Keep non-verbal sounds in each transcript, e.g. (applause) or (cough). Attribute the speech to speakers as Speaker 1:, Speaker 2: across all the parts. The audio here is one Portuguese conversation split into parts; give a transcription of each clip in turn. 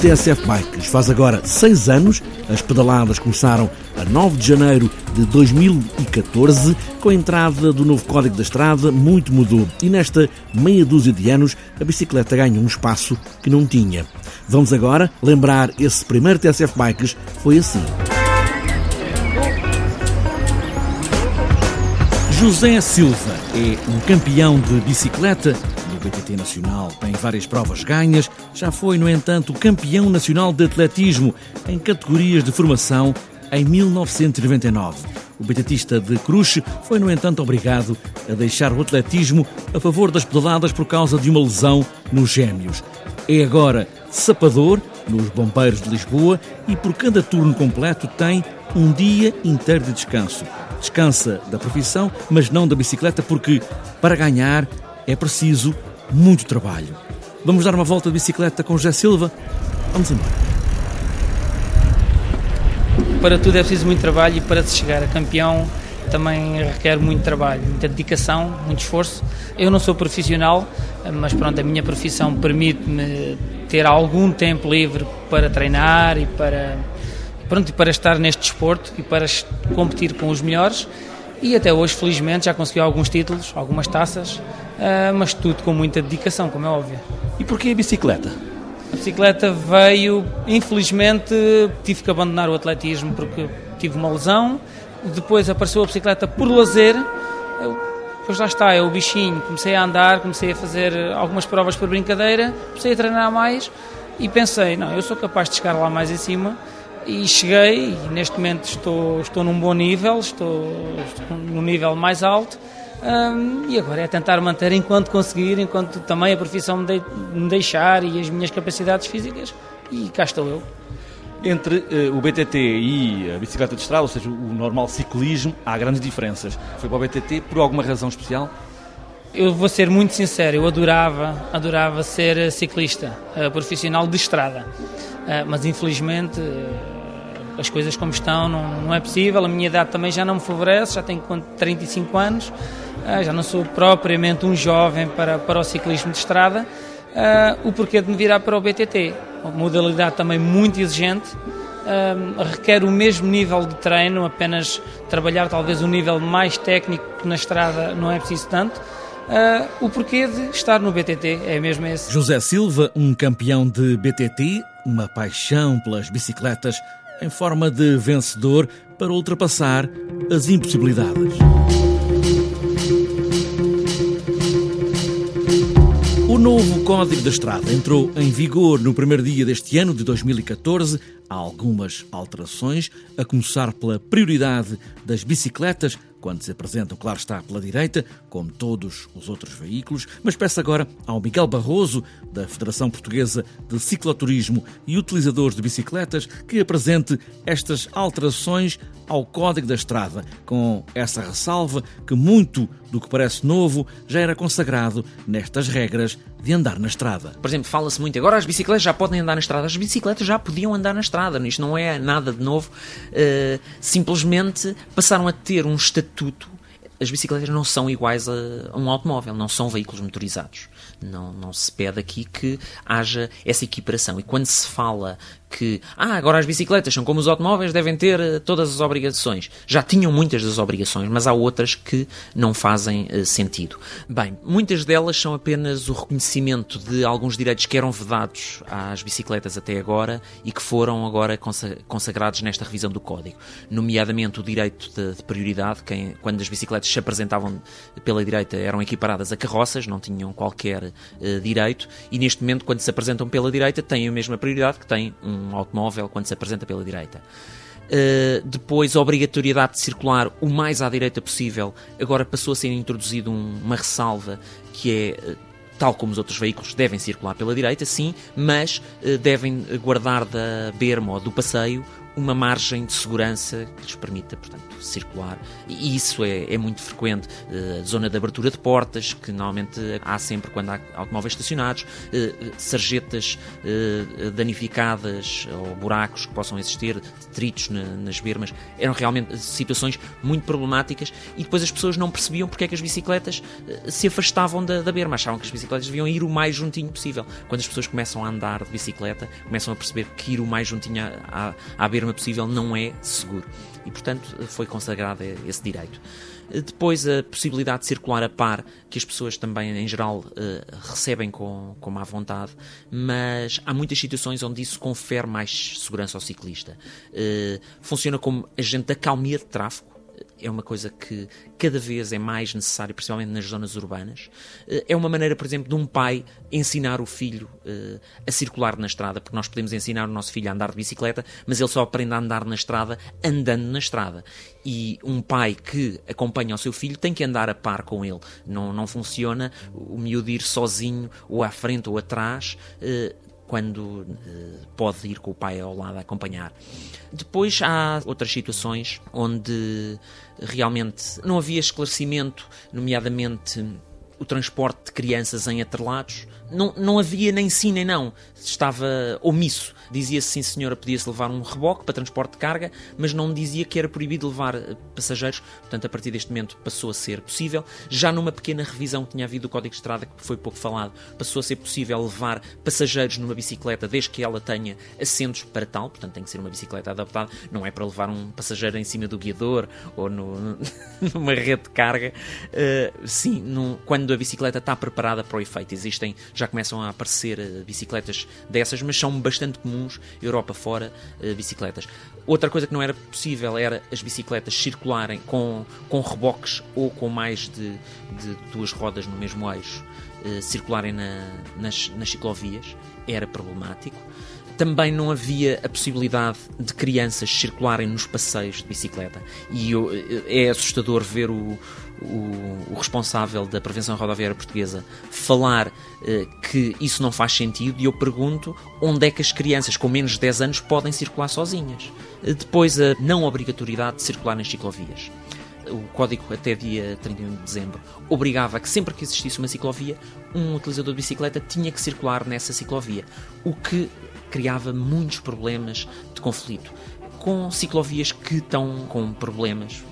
Speaker 1: TSF Bikes faz agora seis anos. As pedaladas começaram a 9 de janeiro de 2014. Com a entrada do novo Código da Estrada, muito mudou. E nesta meia dúzia de anos, a bicicleta ganha um espaço que não tinha. Vamos agora lembrar esse primeiro TSF Bikes foi assim. José Silva é um campeão de bicicleta BTT Nacional. Tem várias provas ganhas. Já foi, no entanto, campeão nacional de atletismo em categorias de formação em 1999. O betatista de Cruz foi, no entanto, obrigado a deixar o atletismo a favor das pedaladas por causa de uma lesão nos gêmeos. É agora sapador nos Bombeiros de Lisboa e por cada turno completo tem um dia inteiro de descanso. Descansa da profissão, mas não da bicicleta, porque para ganhar é preciso muito trabalho. Vamos dar uma volta de bicicleta com José Silva? Vamos embora.
Speaker 2: Para tudo é preciso muito trabalho e para se chegar a campeão também requer muito trabalho, muita dedicação, muito esforço. Eu não sou profissional, mas pronto, a minha profissão permite-me ter algum tempo livre para treinar e para pronto, para estar neste desporto e para competir com os melhores. E até hoje, felizmente, já consegui alguns títulos, algumas taças, ah, mas tudo com muita dedicação, como é óbvio.
Speaker 1: E porquê a bicicleta?
Speaker 2: A bicicleta veio, infelizmente, tive que abandonar o atletismo porque tive uma lesão. Depois apareceu a bicicleta por lazer. Depois lá está, é o bichinho. Comecei a andar, comecei a fazer algumas provas por brincadeira, comecei a treinar mais e pensei: não, eu sou capaz de chegar lá mais em cima e cheguei e neste momento estou, estou num bom nível, estou, estou num nível mais alto e agora é tentar manter enquanto conseguir, enquanto também a profissão me, de, me deixar e as minhas capacidades físicas e cá estou eu.
Speaker 1: Entre uh, o BTT e a bicicleta de estrada, ou seja, o normal ciclismo, há grandes diferenças. Foi para o BTT por alguma razão especial?
Speaker 2: Eu vou ser muito sincero, eu adorava, adorava ser ciclista uh, profissional de estrada, uh, mas infelizmente as coisas como estão não, não, é possível. A minha idade também já não me favorece, já tenho 35 anos, ah, já não sou propriamente um jovem para, para o ciclismo de estrada. Uh, o porquê de me virar para o BTT? Uma modalidade também muito exigente, uh, requer o mesmo nível de treino, apenas trabalhar talvez um nível mais técnico que na estrada não é preciso tanto. Uh, o porquê de estar no BTT é mesmo esse.
Speaker 1: José Silva, um campeão de BTT, uma paixão pelas bicicletas, em forma de vencedor para ultrapassar as impossibilidades. O novo Código da Estrada entrou em vigor no primeiro dia deste ano de 2014. Há algumas alterações, a começar pela prioridade das bicicletas quando se apresentam, claro está, pela direita, como todos os outros veículos, mas peço agora ao Miguel Barroso, da Federação Portuguesa de Cicloturismo e utilizadores de bicicletas, que apresente estas alterações ao Código da Estrada, com essa ressalva que muito do que parece novo já era consagrado nestas regras de andar na estrada.
Speaker 3: Por exemplo, fala-se muito agora as bicicletas já podem andar na estrada. As bicicletas já podiam andar na estrada. Isto não é nada de novo. Uh, simplesmente passaram a ter um estatuto. As bicicletas não são iguais a, a um automóvel, não são veículos motorizados. Não, não se pede aqui que haja essa equiparação. E quando se fala que ah, agora as bicicletas são como os automóveis, devem ter uh, todas as obrigações. Já tinham muitas das obrigações, mas há outras que não fazem uh, sentido. Bem, muitas delas são apenas o reconhecimento de alguns direitos que eram vedados às bicicletas até agora e que foram agora consagrados nesta revisão do Código. Nomeadamente o direito de, de prioridade, quem, quando as bicicletas se apresentavam pela direita eram equiparadas a carroças, não tinham qualquer uh, direito, e neste momento, quando se apresentam pela direita, têm a mesma prioridade que tem um um automóvel quando se apresenta pela direita. Uh, depois, a obrigatoriedade de circular o mais à direita possível. Agora passou a ser introduzido um, uma ressalva que é. Uh, tal como os outros veículos, devem circular pela direita, sim, mas uh, devem guardar da berma ou do passeio uma margem de segurança que lhes permita, portanto, circular. E isso é, é muito frequente. Uh, zona de abertura de portas, que normalmente há sempre quando há automóveis estacionados, uh, sarjetas uh, danificadas ou buracos que possam existir, detritos na, nas bermas. Eram realmente situações muito problemáticas e depois as pessoas não percebiam porque é que as bicicletas se afastavam da, da berma. Achavam que as bicicletas deviam ir o mais juntinho possível. Quando as pessoas começam a andar de bicicleta, começam a perceber que ir o mais juntinho à, à berma possível não é seguro. E, portanto, foi consagrado esse direito. Depois, a possibilidade de circular a par, que as pessoas também, em geral, uh, recebem com, com má vontade, mas há muitas situações onde isso confere mais segurança ao ciclista. Uh, funciona como agente da calmia de tráfego, é uma coisa que cada vez é mais necessária, principalmente nas zonas urbanas. Eh, é uma maneira, por exemplo, de um pai ensinar o filho uh, a circular na estrada, porque nós podemos ensinar o nosso filho a andar de bicicleta, mas ele só aprende a andar na estrada andando na estrada. E um pai que acompanha o seu filho tem que andar a par com ele. Não, não funciona o miúdo ir sozinho, ou à frente ou atrás. Quando uh, pode ir com o pai ao lado a acompanhar. Depois há outras situações onde realmente não havia esclarecimento, nomeadamente o transporte de crianças em atrelados. Não, não havia nem sim nem não, estava omisso. Dizia-se sim senhora, podia-se levar um reboque para transporte de carga, mas não dizia que era proibido levar eh, passageiros, portanto a partir deste momento passou a ser possível. Já numa pequena revisão que tinha havido do Código de Estrada, que foi pouco falado, passou a ser possível levar passageiros numa bicicleta desde que ela tenha assentos para tal, portanto tem que ser uma bicicleta adaptada, não é para levar um passageiro em cima do guiador ou no, (laughs) numa rede de carga. Uh, sim, no, quando a bicicleta está preparada para o efeito, existem, já começam a aparecer uh, bicicletas dessas, mas são bastante comuns Europa fora, uh, bicicletas. Outra coisa que não era possível era as bicicletas circularem com, com reboques ou com mais de, de duas rodas no mesmo eixo, uh, circularem na, nas, nas ciclovias, era problemático também não havia a possibilidade de crianças circularem nos passeios de bicicleta. E eu, eh, é assustador ver o, o, o, responsável da prevenção rodoviária portuguesa falar eh, que isso não faz sentido e eu pergunto onde é que as crianças com menos de 10 anos podem circular sozinhas. Eh, depois, a não obrigatoriedade de circular nas ciclovias. O código até dia 31 de dezembro obrigava que sempre que existisse uma ciclovia, um utilizador de bicicleta tinha que circular nessa ciclovia, o que criava muitos problemas de conflito com ciclovias que estão com problemas.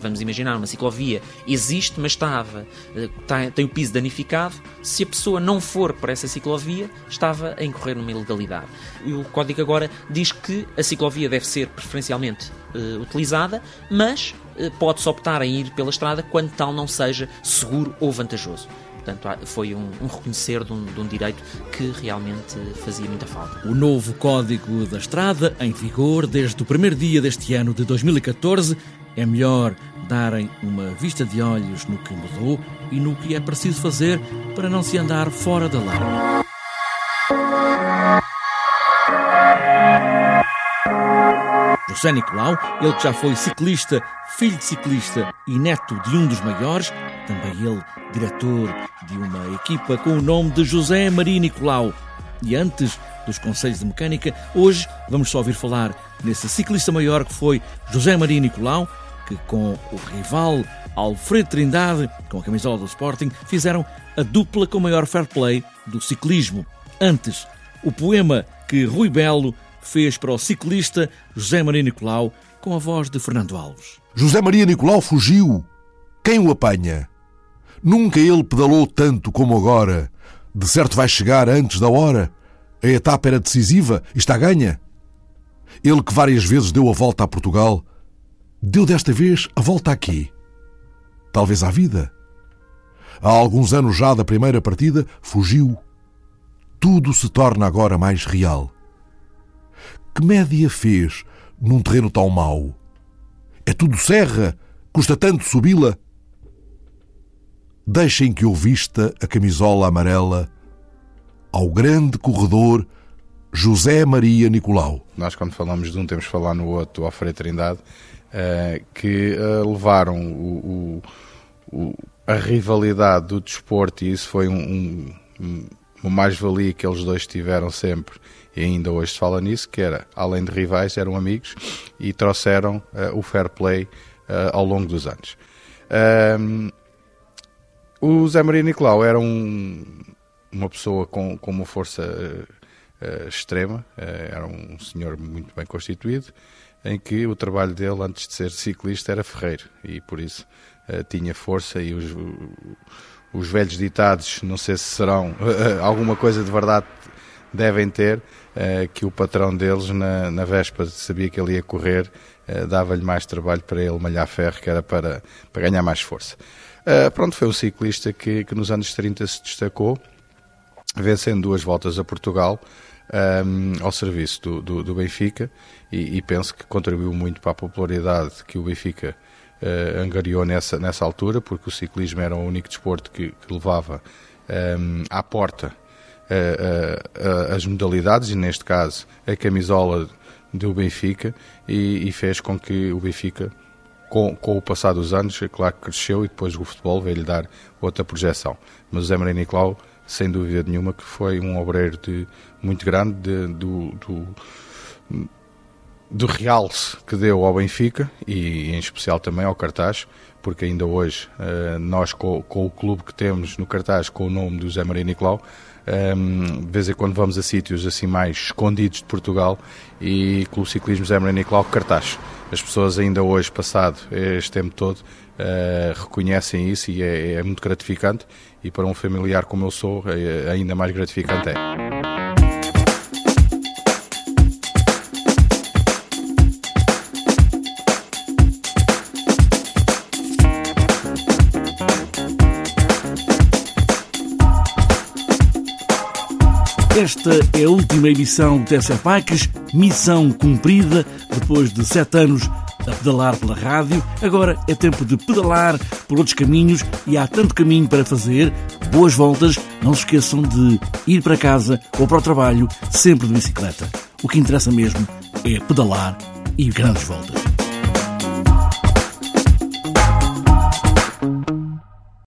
Speaker 3: Vamos imaginar, uma ciclovia existe, mas estava, está, tem o piso danificado. Se a pessoa não for para essa ciclovia, estava a incorrer numa ilegalidade. E o código agora diz que a ciclovia deve ser preferencialmente uh, utilizada, mas uh, pode-se optar em ir pela estrada quando tal não seja seguro ou vantajoso. Portanto, foi um, um reconhecer de um, de um, direito que realmente fazia muita falta.
Speaker 1: O novo Código da Estrada, em vigor desde o primeiro dia deste ano de 2014, é melhor darem uma vista de olhos no que mudou e no que é preciso fazer para não se andar fora da lei. José Nicolau, ele que já foi ciclista, filho de ciclista e neto de um dos maiores, também ele diretor de uma equipa com o nome de José Maria Nicolau. E antes dos Conselhos de Mecânica, hoje vamos só ouvir falar nesse ciclista maior que foi José Maria Nicolau, que com o rival Alfredo Trindade, com a camisola do Sporting, fizeram a dupla com o maior fair play do ciclismo. Antes, o poema que Rui Belo fez para o ciclista José Maria Nicolau, com a voz de Fernando Alves.
Speaker 4: José Maria Nicolau fugiu. Quem o apanha? Nunca ele pedalou tanto como agora. De certo vai chegar antes da hora. A etapa era decisiva está ganha. Ele que várias vezes deu a volta a Portugal, deu desta vez a volta aqui. Talvez à vida. Há alguns anos já da primeira partida, fugiu. Tudo se torna agora mais real. Que média fez num terreno tão mau? É tudo serra, custa tanto subi-la. Deixem que eu vista a camisola amarela ao grande corredor José Maria Nicolau.
Speaker 5: Nós, quando falamos de um, temos que falar no outro, ao Frei Trindade, uh, que uh, levaram o, o, o, a rivalidade do desporto, e isso foi um, um, uma mais-valia que eles dois tiveram sempre, e ainda hoje se fala nisso, que era, além de rivais, eram amigos e trouxeram uh, o fair play ao longo dos anos. Um, o Zé Maria Nicolau era um, uma pessoa com, com uma força uh, extrema, era um senhor muito bem constituído, em que o trabalho dele, antes de ser ciclista, era ferreiro, e por isso tinha força e os os velhos ditados, não sei se serão (laughs) alguma coisa de verdade devem ter, uh, que o patrão deles, na, na véspera, sabia que ele ia correr, uh, dava-lhe mais trabalho para ele malhar ferro, que era para, para ganhar mais força. Uh, pronto, foi um ciclista que, que nos anos 30 se destacou, vencendo duas voltas a Portugal, um, ao serviço do, do, do Benfica, e, e, penso que contribuiu muito para a popularidade que o Benfica uh, angariou nessa, nessa altura, porque o ciclismo era o único desporto que, que levava um, ehm, à porta uh, uh, as modalidades, e neste caso a camisola do Benfica, e, e fez com que o Benfica, com, com, o passar dos anos, é claro que cresceu e depois o futebol veio-lhe dar outra projeção. Mas o Zé Maria Nicolau, sem dúvida nenhuma, que foi um obreiro de, muito grande de, do, do do realce que deu ao Benfica e em especial também ao cartaz, porque ainda hoje eh, nós com, com, o clube que temos no cartaz com o nome do Zé Maria Nicolau, ehm, de vez em quando vamos a sítios assim mais escondidos de Portugal e Clube Ciclismo Zé Maria Nicolau cartaz. As pessoas ainda hoje, passado este tempo todo, uh, reconhecem isso e é, é muito gratificante e para um familiar como eu sou, é, ainda mais gratificante é.
Speaker 1: Esta é a última emissão de TSF Bikes, missão cumprida depois de sete anos a pedalar pela rádio. Agora é tempo de pedalar por outros caminhos e há tanto caminho para fazer. Boas voltas, não se esqueçam de ir para casa ou para o trabalho sempre de bicicleta. O que interessa mesmo é pedalar e grandes voltas.